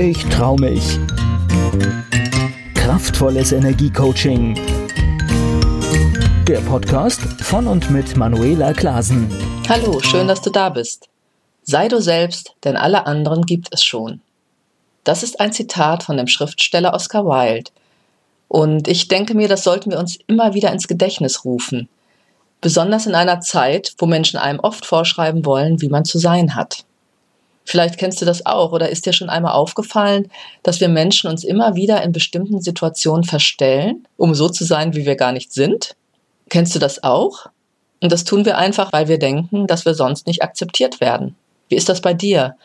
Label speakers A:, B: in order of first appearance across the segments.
A: Ich trau mich. Kraftvolles Energiecoaching. Der Podcast von und mit Manuela Klasen.
B: Hallo, schön, dass du da bist. Sei du selbst, denn alle anderen gibt es schon. Das ist ein Zitat von dem Schriftsteller Oscar Wilde. Und ich denke mir, das sollten wir uns immer wieder ins Gedächtnis rufen. Besonders in einer Zeit, wo Menschen einem oft vorschreiben wollen, wie man zu sein hat. Vielleicht kennst du das auch oder ist dir schon einmal aufgefallen, dass wir Menschen uns immer wieder in bestimmten Situationen verstellen, um so zu sein, wie wir gar nicht sind? Kennst du das auch? Und das tun wir einfach, weil wir denken, dass wir sonst nicht akzeptiert werden. Wie ist das bei dir?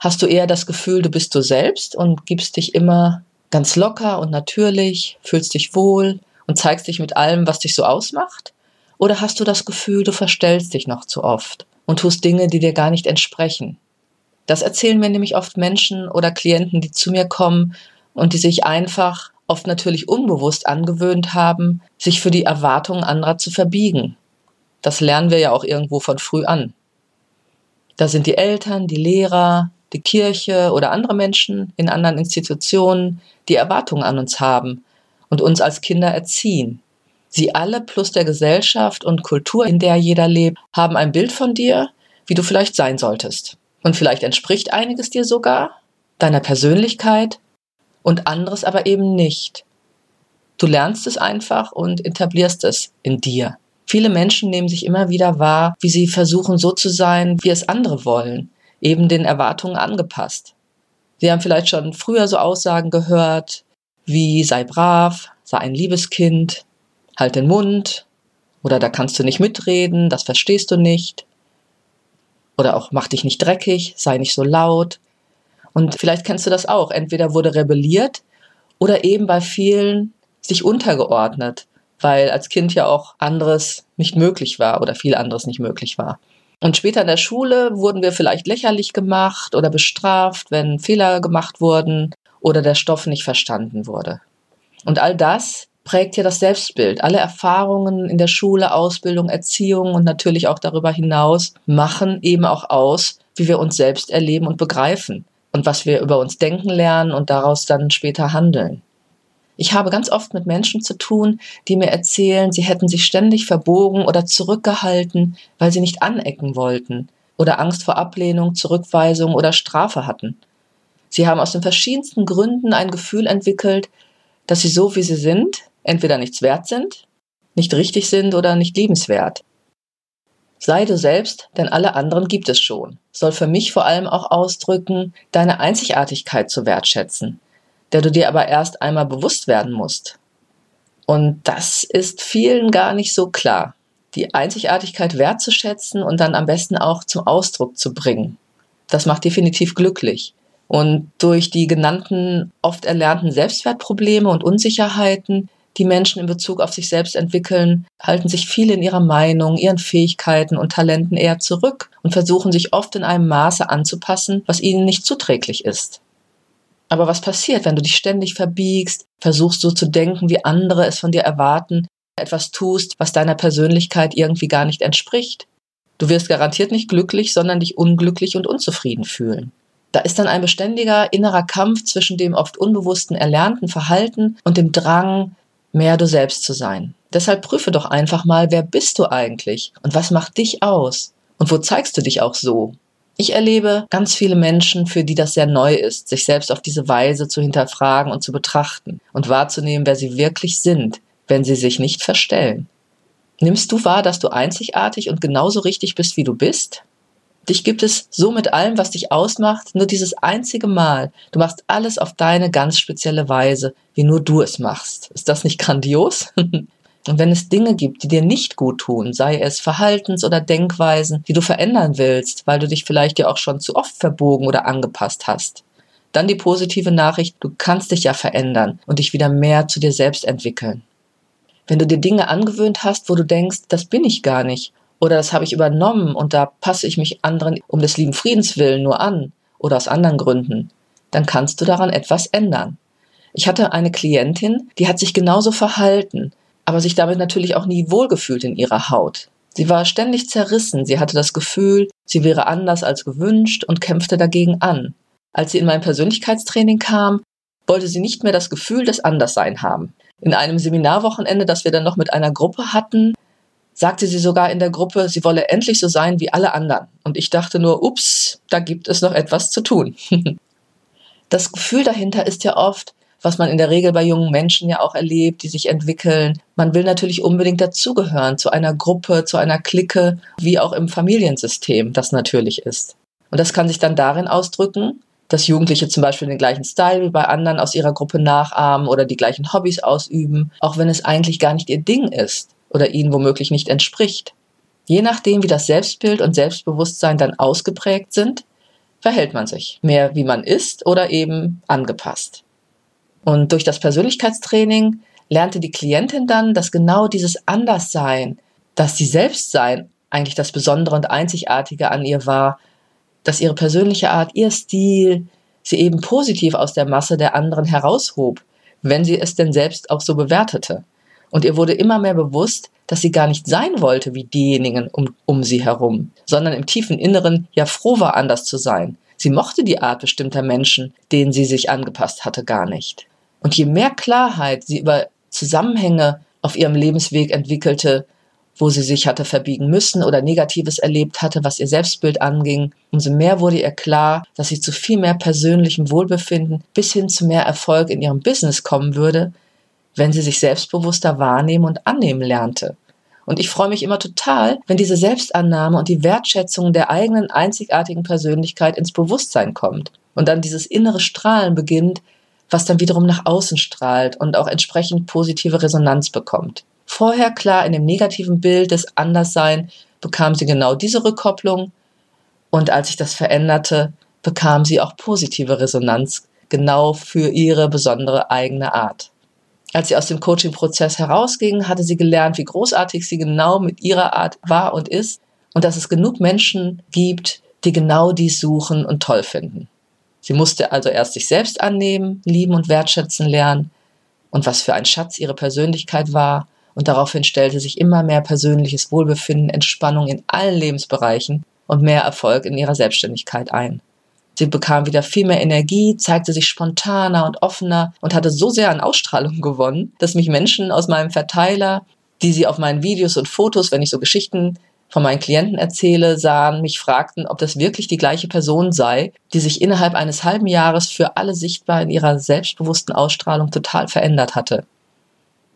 B: Hast du eher das Gefühl, du bist du selbst und gibst dich immer ganz locker und natürlich, fühlst dich wohl und zeigst dich mit allem, was dich so ausmacht? Oder hast du das Gefühl, du verstellst dich noch zu oft und tust Dinge, die dir gar nicht entsprechen? Das erzählen mir nämlich oft Menschen oder Klienten, die zu mir kommen und die sich einfach oft natürlich unbewusst angewöhnt haben, sich für die Erwartungen anderer zu verbiegen. Das lernen wir ja auch irgendwo von früh an. Da sind die Eltern, die Lehrer, die Kirche oder andere Menschen in anderen Institutionen, die Erwartungen an uns haben und uns als Kinder erziehen. Sie alle plus der Gesellschaft und Kultur, in der jeder lebt, haben ein Bild von dir, wie du vielleicht sein solltest. Und vielleicht entspricht einiges dir sogar, deiner Persönlichkeit und anderes aber eben nicht. Du lernst es einfach und etablierst es in dir. Viele Menschen nehmen sich immer wieder wahr, wie sie versuchen so zu sein, wie es andere wollen, eben den Erwartungen angepasst. Sie haben vielleicht schon früher so Aussagen gehört, wie sei brav, sei ein liebes Kind, halt den Mund, oder da kannst du nicht mitreden, das verstehst du nicht. Oder auch mach dich nicht dreckig, sei nicht so laut. Und vielleicht kennst du das auch. Entweder wurde rebelliert oder eben bei vielen sich untergeordnet, weil als Kind ja auch anderes nicht möglich war oder viel anderes nicht möglich war. Und später in der Schule wurden wir vielleicht lächerlich gemacht oder bestraft, wenn Fehler gemacht wurden oder der Stoff nicht verstanden wurde. Und all das prägt ja das Selbstbild. Alle Erfahrungen in der Schule, Ausbildung, Erziehung und natürlich auch darüber hinaus machen eben auch aus, wie wir uns selbst erleben und begreifen und was wir über uns denken lernen und daraus dann später handeln. Ich habe ganz oft mit Menschen zu tun, die mir erzählen, sie hätten sich ständig verbogen oder zurückgehalten, weil sie nicht anecken wollten oder Angst vor Ablehnung, Zurückweisung oder Strafe hatten. Sie haben aus den verschiedensten Gründen ein Gefühl entwickelt, dass sie so wie sie sind entweder nichts wert sind, nicht richtig sind oder nicht liebenswert. Sei du selbst, denn alle anderen gibt es schon, soll für mich vor allem auch ausdrücken, deine Einzigartigkeit zu wertschätzen, der du dir aber erst einmal bewusst werden musst. Und das ist vielen gar nicht so klar, die Einzigartigkeit wertzuschätzen und dann am besten auch zum Ausdruck zu bringen. Das macht definitiv glücklich. Und durch die genannten oft erlernten Selbstwertprobleme und Unsicherheiten die Menschen in Bezug auf sich selbst entwickeln, halten sich viele in ihrer Meinung, ihren Fähigkeiten und Talenten eher zurück und versuchen sich oft in einem Maße anzupassen, was ihnen nicht zuträglich ist. Aber was passiert, wenn du dich ständig verbiegst, versuchst so zu denken, wie andere es von dir erwarten, etwas tust, was deiner Persönlichkeit irgendwie gar nicht entspricht? Du wirst garantiert nicht glücklich, sondern dich unglücklich und unzufrieden fühlen. Da ist dann ein beständiger innerer Kampf zwischen dem oft unbewussten erlernten Verhalten und dem Drang, mehr du selbst zu sein. Deshalb prüfe doch einfach mal, wer bist du eigentlich und was macht dich aus und wo zeigst du dich auch so? Ich erlebe ganz viele Menschen, für die das sehr neu ist, sich selbst auf diese Weise zu hinterfragen und zu betrachten und wahrzunehmen, wer sie wirklich sind, wenn sie sich nicht verstellen. Nimmst du wahr, dass du einzigartig und genauso richtig bist, wie du bist? Dich gibt es so mit allem, was dich ausmacht, nur dieses einzige Mal. Du machst alles auf deine ganz spezielle Weise, wie nur du es machst. Ist das nicht grandios? Und wenn es Dinge gibt, die dir nicht gut tun, sei es Verhaltens- oder Denkweisen, die du verändern willst, weil du dich vielleicht ja auch schon zu oft verbogen oder angepasst hast, dann die positive Nachricht, du kannst dich ja verändern und dich wieder mehr zu dir selbst entwickeln. Wenn du dir Dinge angewöhnt hast, wo du denkst, das bin ich gar nicht, oder das habe ich übernommen und da passe ich mich anderen um des lieben Friedens willen nur an oder aus anderen Gründen, dann kannst du daran etwas ändern. Ich hatte eine Klientin, die hat sich genauso verhalten, aber sich damit natürlich auch nie wohlgefühlt in ihrer Haut. Sie war ständig zerrissen, sie hatte das Gefühl, sie wäre anders als gewünscht und kämpfte dagegen an. Als sie in mein Persönlichkeitstraining kam, wollte sie nicht mehr das Gefühl des Anderssein haben. In einem Seminarwochenende, das wir dann noch mit einer Gruppe hatten, sagte sie sogar in der Gruppe, sie wolle endlich so sein wie alle anderen. Und ich dachte nur, ups, da gibt es noch etwas zu tun. das Gefühl dahinter ist ja oft, was man in der Regel bei jungen Menschen ja auch erlebt, die sich entwickeln. Man will natürlich unbedingt dazugehören, zu einer Gruppe, zu einer Clique, wie auch im Familiensystem das natürlich ist. Und das kann sich dann darin ausdrücken, dass Jugendliche zum Beispiel den gleichen Style wie bei anderen aus ihrer Gruppe nachahmen oder die gleichen Hobbys ausüben, auch wenn es eigentlich gar nicht ihr Ding ist oder ihnen womöglich nicht entspricht. Je nachdem, wie das Selbstbild und Selbstbewusstsein dann ausgeprägt sind, verhält man sich mehr wie man ist oder eben angepasst. Und durch das Persönlichkeitstraining lernte die Klientin dann, dass genau dieses Anderssein, dass sie selbst sein, eigentlich das Besondere und Einzigartige an ihr war, dass ihre persönliche Art, ihr Stil sie eben positiv aus der Masse der anderen heraushob, wenn sie es denn selbst auch so bewertete. Und ihr wurde immer mehr bewusst, dass sie gar nicht sein wollte wie diejenigen um, um sie herum, sondern im tiefen Inneren ja froh war, anders zu sein. Sie mochte die Art bestimmter Menschen, denen sie sich angepasst hatte, gar nicht. Und je mehr Klarheit sie über Zusammenhänge auf ihrem Lebensweg entwickelte, wo sie sich hatte verbiegen müssen oder Negatives erlebt hatte, was ihr Selbstbild anging, umso mehr wurde ihr klar, dass sie zu viel mehr persönlichem Wohlbefinden bis hin zu mehr Erfolg in ihrem Business kommen würde, wenn sie sich selbstbewusster wahrnehmen und annehmen lernte. Und ich freue mich immer total, wenn diese Selbstannahme und die Wertschätzung der eigenen einzigartigen Persönlichkeit ins Bewusstsein kommt und dann dieses innere Strahlen beginnt, was dann wiederum nach außen strahlt und auch entsprechend positive Resonanz bekommt. Vorher klar in dem negativen Bild des Anderssein bekam sie genau diese Rückkopplung und als sich das veränderte, bekam sie auch positive Resonanz genau für ihre besondere eigene Art. Als sie aus dem Coaching-Prozess herausging, hatte sie gelernt, wie großartig sie genau mit ihrer Art war und ist und dass es genug Menschen gibt, die genau dies suchen und toll finden. Sie musste also erst sich selbst annehmen, lieben und wertschätzen lernen und was für ein Schatz ihre Persönlichkeit war. Und daraufhin stellte sich immer mehr persönliches Wohlbefinden, Entspannung in allen Lebensbereichen und mehr Erfolg in ihrer Selbstständigkeit ein. Sie bekam wieder viel mehr Energie, zeigte sich spontaner und offener und hatte so sehr an Ausstrahlung gewonnen, dass mich Menschen aus meinem Verteiler, die sie auf meinen Videos und Fotos, wenn ich so Geschichten von meinen Klienten erzähle, sahen, mich fragten, ob das wirklich die gleiche Person sei, die sich innerhalb eines halben Jahres für alle sichtbar in ihrer selbstbewussten Ausstrahlung total verändert hatte.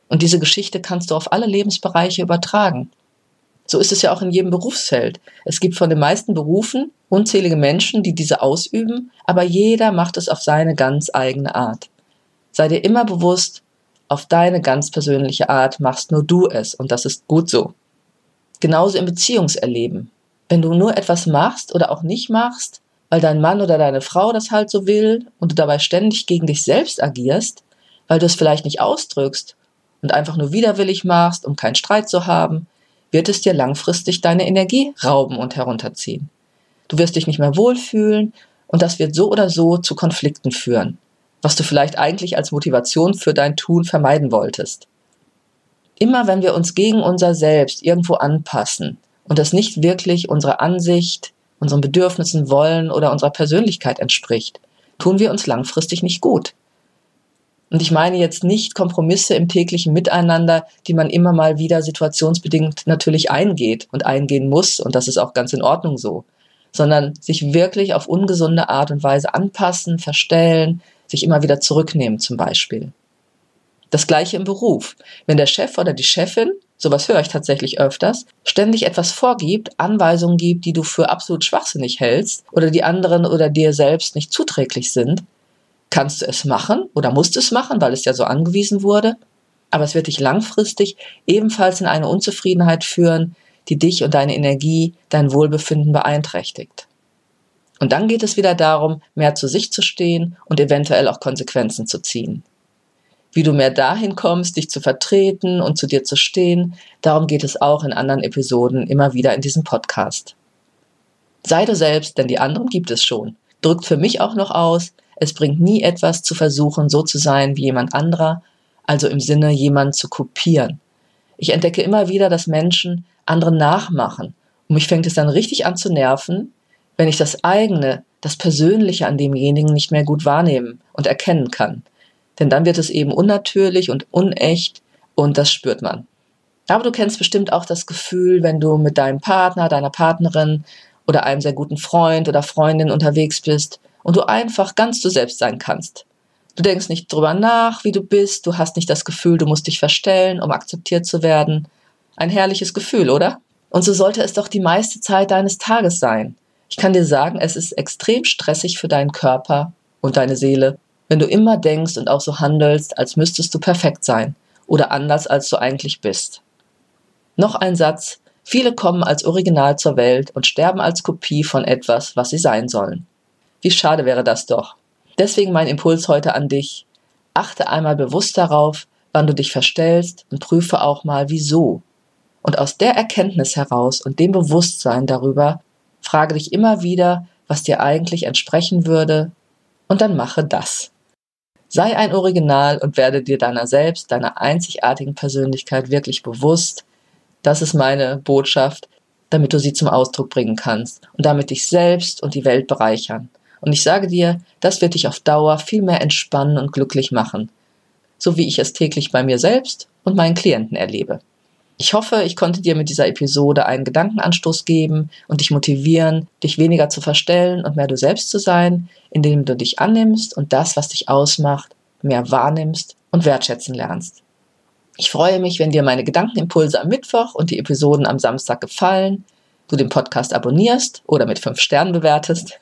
B: Und diese Geschichte kannst du auf alle Lebensbereiche übertragen. So ist es ja auch in jedem Berufsfeld. Es gibt von den meisten Berufen unzählige Menschen, die diese ausüben, aber jeder macht es auf seine ganz eigene Art. Sei dir immer bewusst, auf deine ganz persönliche Art machst nur du es und das ist gut so. Genauso im Beziehungserleben. Wenn du nur etwas machst oder auch nicht machst, weil dein Mann oder deine Frau das halt so will und du dabei ständig gegen dich selbst agierst, weil du es vielleicht nicht ausdrückst und einfach nur widerwillig machst, um keinen Streit zu haben, wird es dir langfristig deine Energie rauben und herunterziehen. Du wirst dich nicht mehr wohlfühlen und das wird so oder so zu Konflikten führen, was du vielleicht eigentlich als Motivation für dein Tun vermeiden wolltest. Immer wenn wir uns gegen unser Selbst irgendwo anpassen und das nicht wirklich unserer Ansicht, unseren Bedürfnissen, Wollen oder unserer Persönlichkeit entspricht, tun wir uns langfristig nicht gut. Und ich meine jetzt nicht Kompromisse im täglichen Miteinander, die man immer mal wieder situationsbedingt natürlich eingeht und eingehen muss, und das ist auch ganz in Ordnung so, sondern sich wirklich auf ungesunde Art und Weise anpassen, verstellen, sich immer wieder zurücknehmen zum Beispiel. Das gleiche im Beruf. Wenn der Chef oder die Chefin, sowas höre ich tatsächlich öfters, ständig etwas vorgibt, Anweisungen gibt, die du für absolut schwachsinnig hältst oder die anderen oder dir selbst nicht zuträglich sind, kannst du es machen oder musst es machen, weil es ja so angewiesen wurde. Aber es wird dich langfristig ebenfalls in eine Unzufriedenheit führen, die dich und deine Energie, dein Wohlbefinden beeinträchtigt. Und dann geht es wieder darum, mehr zu sich zu stehen und eventuell auch Konsequenzen zu ziehen wie du mehr dahin kommst, dich zu vertreten und zu dir zu stehen. Darum geht es auch in anderen Episoden immer wieder in diesem Podcast. Sei du selbst, denn die anderen gibt es schon. Drückt für mich auch noch aus, es bringt nie etwas zu versuchen, so zu sein wie jemand anderer, also im Sinne, jemanden zu kopieren. Ich entdecke immer wieder, dass Menschen anderen nachmachen. Und mich fängt es dann richtig an zu nerven, wenn ich das eigene das Persönliche an demjenigen nicht mehr gut wahrnehmen und erkennen kann. Denn dann wird es eben unnatürlich und unecht und das spürt man. Aber du kennst bestimmt auch das Gefühl, wenn du mit deinem Partner, deiner Partnerin oder einem sehr guten Freund oder Freundin unterwegs bist und du einfach ganz du selbst sein kannst. Du denkst nicht drüber nach, wie du bist, du hast nicht das Gefühl, du musst dich verstellen, um akzeptiert zu werden. Ein herrliches Gefühl, oder? Und so sollte es doch die meiste Zeit deines Tages sein. Ich kann dir sagen, es ist extrem stressig für deinen Körper und deine Seele, wenn du immer denkst und auch so handelst, als müsstest du perfekt sein oder anders, als du eigentlich bist. Noch ein Satz. Viele kommen als Original zur Welt und sterben als Kopie von etwas, was sie sein sollen. Wie schade wäre das doch. Deswegen mein Impuls heute an dich. Achte einmal bewusst darauf, wann du dich verstellst und prüfe auch mal, wieso. Und aus der Erkenntnis heraus und dem Bewusstsein darüber, frage dich immer wieder, was dir eigentlich entsprechen würde, und dann mache das. Sei ein Original und werde dir deiner selbst, deiner einzigartigen Persönlichkeit wirklich bewusst. Das ist meine Botschaft, damit du sie zum Ausdruck bringen kannst und damit dich selbst und die Welt bereichern. Und ich sage dir, das wird dich auf Dauer viel mehr entspannen und glücklich machen, so wie ich es täglich bei mir selbst und meinen Klienten erlebe. Ich hoffe, ich konnte dir mit dieser Episode einen Gedankenanstoß geben und dich motivieren, dich weniger zu verstellen und mehr du selbst zu sein, indem du dich annimmst und das, was dich ausmacht, mehr wahrnimmst und wertschätzen lernst. Ich freue mich, wenn dir meine Gedankenimpulse am Mittwoch und die Episoden am Samstag gefallen, du den Podcast abonnierst oder mit fünf Sternen bewertest.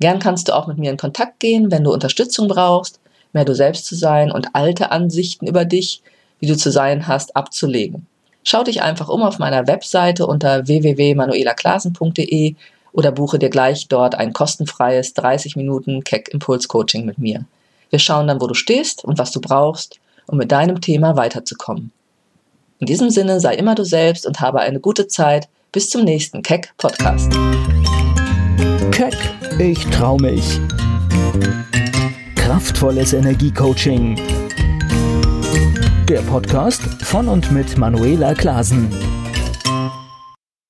B: Gern kannst du auch mit mir in Kontakt gehen, wenn du Unterstützung brauchst, mehr du selbst zu sein und alte Ansichten über dich, wie du zu sein hast, abzulegen. Schau dich einfach um auf meiner Webseite unter www.manuelaklasen.de oder buche dir gleich dort ein kostenfreies 30 Minuten Keck Impuls Coaching mit mir. Wir schauen dann, wo du stehst und was du brauchst, um mit deinem Thema weiterzukommen. In diesem Sinne sei immer du selbst und habe eine gute Zeit. Bis zum nächsten Keck Podcast.
A: Keck, ich trau mich. Kraftvolles Energiecoaching der Podcast von und mit Manuela Klasen.